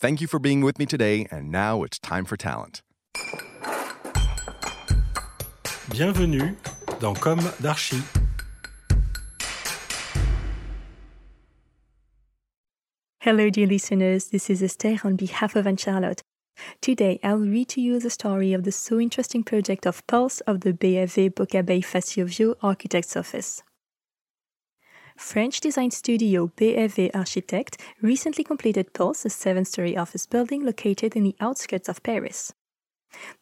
Thank you for being with me today, and now it's time for talent. Bienvenue dans Comme d'Archi. Hello, dear listeners. This is Esther on behalf of Anne Charlotte. Today, I'll read to you the story of the so interesting project of Pulse of the BFV Boccabey Faciovio Architect's Office. French design studio BFV Architect recently completed Pulse, a seven story office building located in the outskirts of Paris.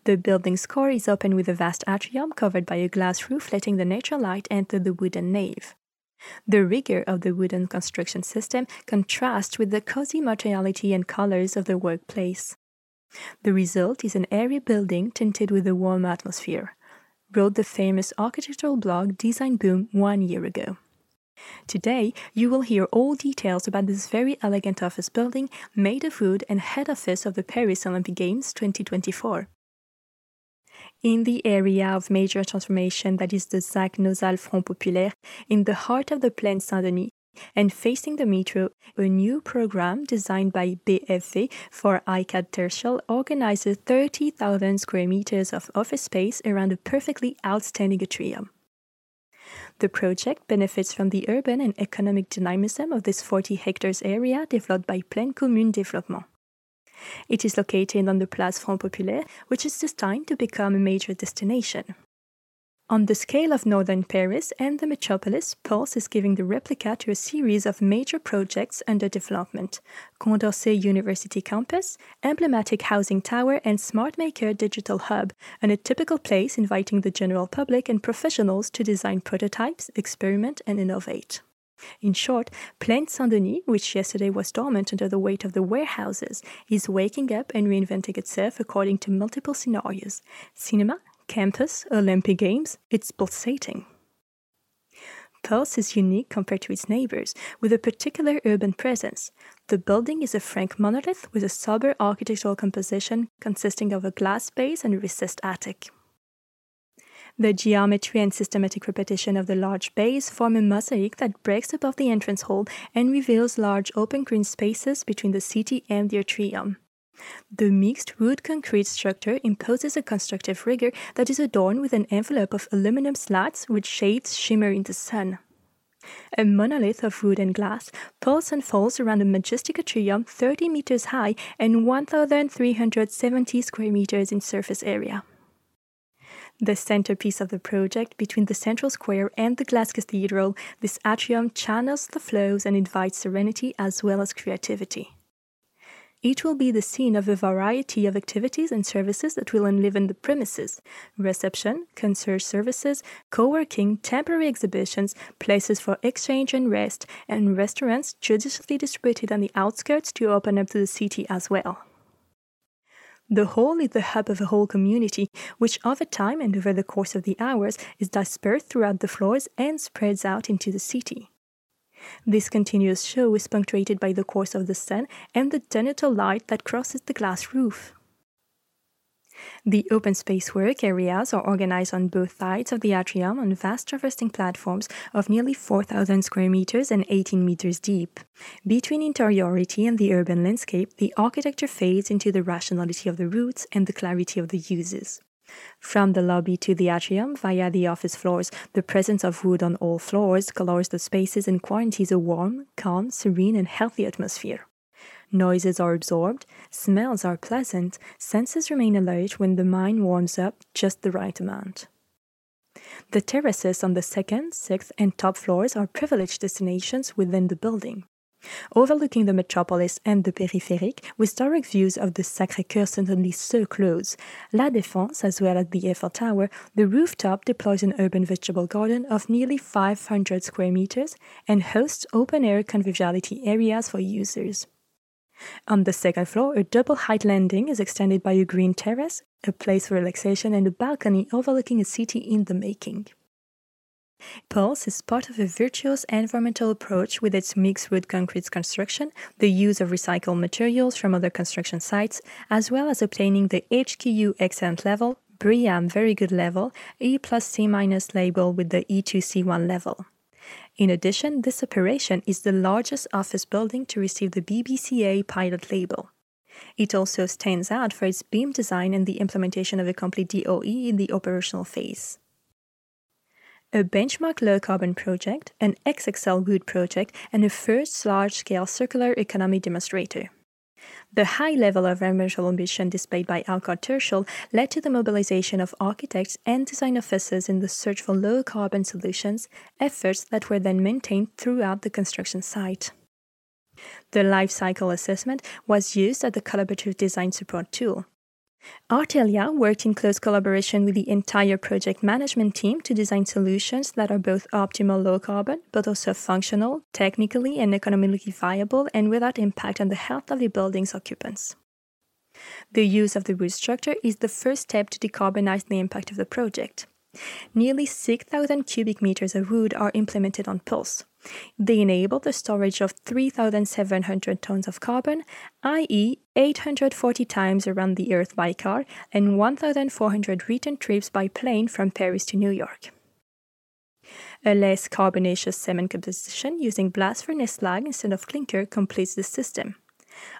The building's core is open with a vast atrium covered by a glass roof, letting the natural light enter the wooden nave. The rigor of the wooden construction system contrasts with the cozy materiality and colors of the workplace. The result is an airy building tinted with a warm atmosphere, wrote the famous architectural blog designboom one year ago. Today, you will hear all details about this very elegant office building made of wood and head office of the Paris Olympic Games 2024. In the area of major transformation that is the ZAC Nozal Front Populaire, in the heart of the Plaine Saint Denis, and facing the metro, a new program designed by BFV for Icade Tertiaire organizes 30,000 square meters of office space around a perfectly outstanding atrium. The project benefits from the urban and economic dynamism of this 40 hectares area developed by Plaine Commune Développement. It is located on the Place Front Populaire, which is destined to become a major destination. On the scale of northern Paris and the metropolis, Pulse is giving the replica to a series of major projects under development Condorcet University Campus, emblematic housing tower, and SmartMaker Digital Hub, and a typical place inviting the general public and professionals to design prototypes, experiment, and innovate. In short, Plaine Saint Denis, which yesterday was dormant under the weight of the warehouses, is waking up and reinventing itself according to multiple scenarios cinema, campus, Olympic Games, it's pulsating. Pulse is unique compared to its neighbors, with a particular urban presence. The building is a frank monolith with a sober architectural composition consisting of a glass base and a recessed attic. The geometry and systematic repetition of the large bays form a mosaic that breaks above the entrance hall and reveals large open green spaces between the city and the atrium. The mixed wood concrete structure imposes a constructive rigor that is adorned with an envelope of aluminum slats which shades shimmer in the sun. A monolith of wood and glass pulls and falls around a majestic atrium 30 meters high and 1,370 square meters in surface area. The centerpiece of the project, between the central square and the glass cathedral, this atrium channels the flows and invites serenity as well as creativity. It will be the scene of a variety of activities and services that will enliven the premises reception, concierge services, co working, temporary exhibitions, places for exchange and rest, and restaurants judiciously distributed on the outskirts to open up to the city as well. The hall is the hub of a whole community, which over time and over the course of the hours is dispersed throughout the floors and spreads out into the city. This continuous show is punctuated by the course of the sun and the zenithal light that crosses the glass roof. The open space work areas are organized on both sides of the atrium on vast traversing platforms of nearly 4,000 square meters and 18 meters deep. Between interiority and the urban landscape, the architecture fades into the rationality of the routes and the clarity of the uses. From the lobby to the atrium via the office floors, the presence of wood on all floors colors the spaces and guarantees a warm, calm, serene, and healthy atmosphere. Noises are absorbed, smells are pleasant, senses remain alert when the mind warms up just the right amount. The terraces on the second, sixth, and top floors are privileged destinations within the building. Overlooking the metropolis and the périphérique, with direct views of the Sacré-Cœur certainly so close, La Défense, as well as the Eiffel Tower, the rooftop deploys an urban vegetable garden of nearly 500 square meters and hosts open-air conviviality areas for users. On the second floor, a double height landing is extended by a green terrace, a place for relaxation, and a balcony overlooking a city in the making. Pulse is part of a virtuous environmental approach with its mixed wood concrete construction, the use of recycled materials from other construction sites, as well as obtaining the HQE excellent level, BREEAM very good level, E plus C minus label with the E2C1 level. In addition, this operation is the largest office building to receive the BBCA pilot label. It also stands out for its BIM design and the implementation of a complete DOE in the operational phase. A benchmark low carbon project, an XXL wood project, and a first large scale circular economy demonstrator. The high level of environmental ambition displayed by Alcott Tertial led to the mobilization of architects and design offices in the search for low carbon solutions, efforts that were then maintained throughout the construction site. The life cycle assessment was used as the collaborative design support tool. Artelia worked in close collaboration with the entire project management team to design solutions that are both optimal low carbon, but also functional, technically and economically viable, and without impact on the health of the building's occupants. The use of the wood structure is the first step to decarbonize the impact of the project. Nearly 6,000 cubic meters of wood are implemented on Pulse. They enable the storage of 3,700 tons of carbon, i.e., 840 times around the Earth by car and 1,400 return trips by plane from Paris to New York. A less carbonaceous cement composition using blast furnace slag instead of clinker completes the system.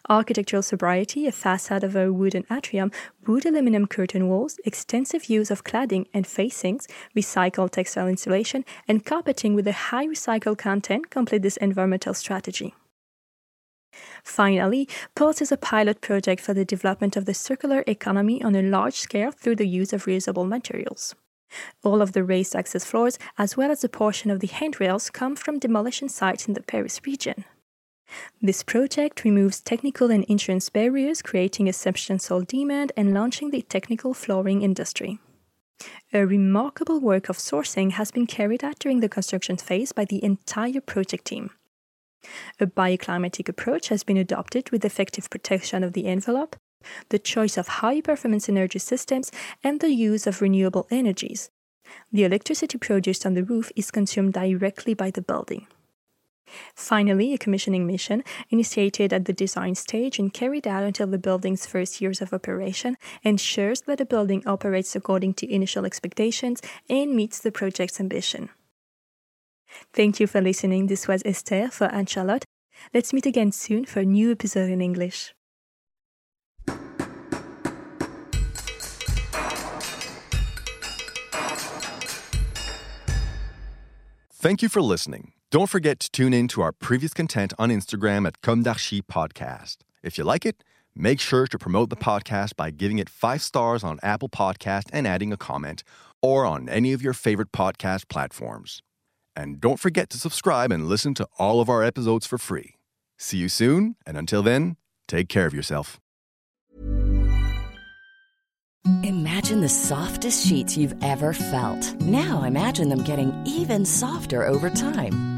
Architectural sobriety, a facade of a wooden atrium, wood aluminum curtain walls, extensive use of cladding and facings, recycled textile insulation, and carpeting with a high recycled content complete this environmental strategy. Finally, Pulse is a pilot project for the development of the circular economy on a large scale through the use of reusable materials. All of the raised access floors, as well as a portion of the handrails, come from demolition sites in the Paris region. This project removes technical and insurance barriers, creating a substantial demand and launching the technical flooring industry. A remarkable work of sourcing has been carried out during the construction phase by the entire project team. A bioclimatic approach has been adopted with effective protection of the envelope, the choice of high performance energy systems, and the use of renewable energies. The electricity produced on the roof is consumed directly by the building. Finally, a commissioning mission, initiated at the design stage and carried out until the building's first years of operation, ensures that the building operates according to initial expectations and meets the project's ambition. Thank you for listening. This was Esther for Anne Charlotte. Let's meet again soon for a new episode in English. Thank you for listening. Don't forget to tune in to our previous content on Instagram at Comme d'Archi Podcast. If you like it, make sure to promote the podcast by giving it five stars on Apple Podcast and adding a comment, or on any of your favorite podcast platforms. And don't forget to subscribe and listen to all of our episodes for free. See you soon, and until then, take care of yourself. Imagine the softest sheets you've ever felt. Now imagine them getting even softer over time.